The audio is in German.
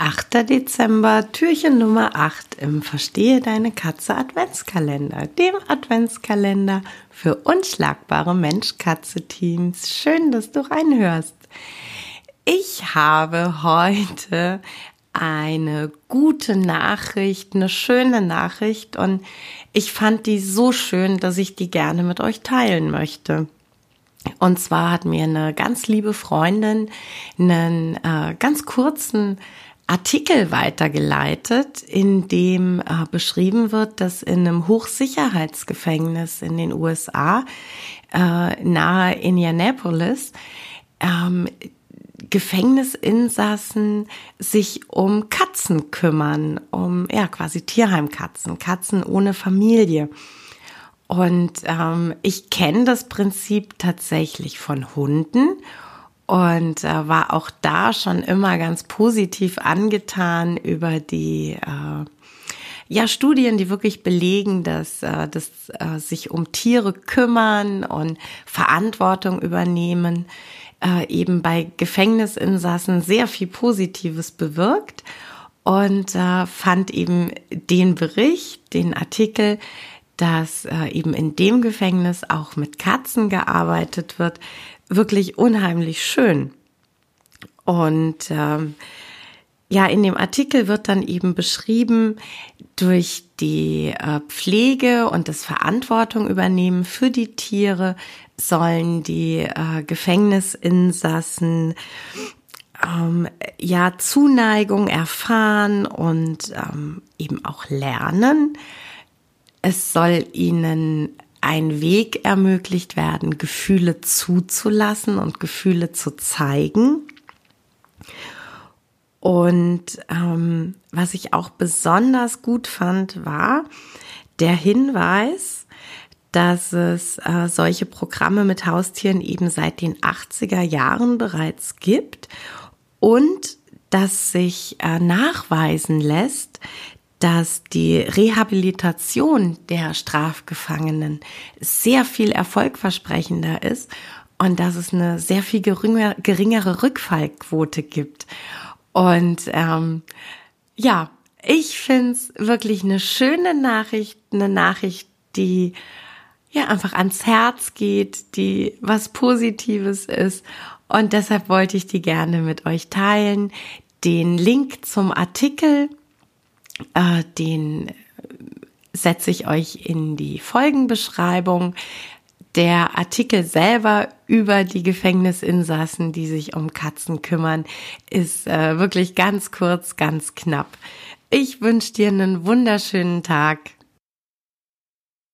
8. Dezember, Türchen Nummer 8 im Verstehe deine Katze Adventskalender, dem Adventskalender für unschlagbare Mensch-Katze-Teams. Schön, dass du reinhörst. Ich habe heute eine gute Nachricht, eine schöne Nachricht und ich fand die so schön, dass ich die gerne mit euch teilen möchte. Und zwar hat mir eine ganz liebe Freundin einen äh, ganz kurzen Artikel weitergeleitet, in dem äh, beschrieben wird, dass in einem Hochsicherheitsgefängnis in den USA äh, nahe Indianapolis ähm, Gefängnisinsassen sich um Katzen kümmern, um ja quasi Tierheimkatzen, Katzen ohne Familie. Und ähm, ich kenne das Prinzip tatsächlich von Hunden und äh, war auch da schon immer ganz positiv angetan über die äh, ja Studien, die wirklich belegen, dass äh, das äh, sich um Tiere kümmern und Verantwortung übernehmen äh, eben bei Gefängnisinsassen sehr viel Positives bewirkt. Und äh, fand eben den Bericht, den Artikel, dass äh, eben in dem Gefängnis auch mit Katzen gearbeitet wird, wirklich unheimlich schön. Und ähm, ja, in dem Artikel wird dann eben beschrieben, durch die äh, Pflege und das Verantwortung übernehmen für die Tiere sollen die äh, Gefängnisinsassen ähm, ja Zuneigung erfahren und ähm, eben auch lernen. Es soll ihnen ein Weg ermöglicht werden, Gefühle zuzulassen und Gefühle zu zeigen. Und ähm, was ich auch besonders gut fand, war der Hinweis, dass es äh, solche Programme mit Haustieren eben seit den 80er Jahren bereits gibt und dass sich äh, nachweisen lässt, dass die Rehabilitation der Strafgefangenen sehr viel erfolgversprechender ist und dass es eine sehr viel geringer, geringere Rückfallquote gibt. Und ähm, ja, ich finde es wirklich eine schöne Nachricht, eine Nachricht, die ja einfach ans Herz geht, die was Positives ist. Und deshalb wollte ich die gerne mit euch teilen. Den Link zum Artikel äh, den setze ich euch in die Folgenbeschreibung. Der Artikel selber über die Gefängnisinsassen, die sich um Katzen kümmern, ist äh, wirklich ganz kurz, ganz knapp. Ich wünsche dir einen wunderschönen Tag.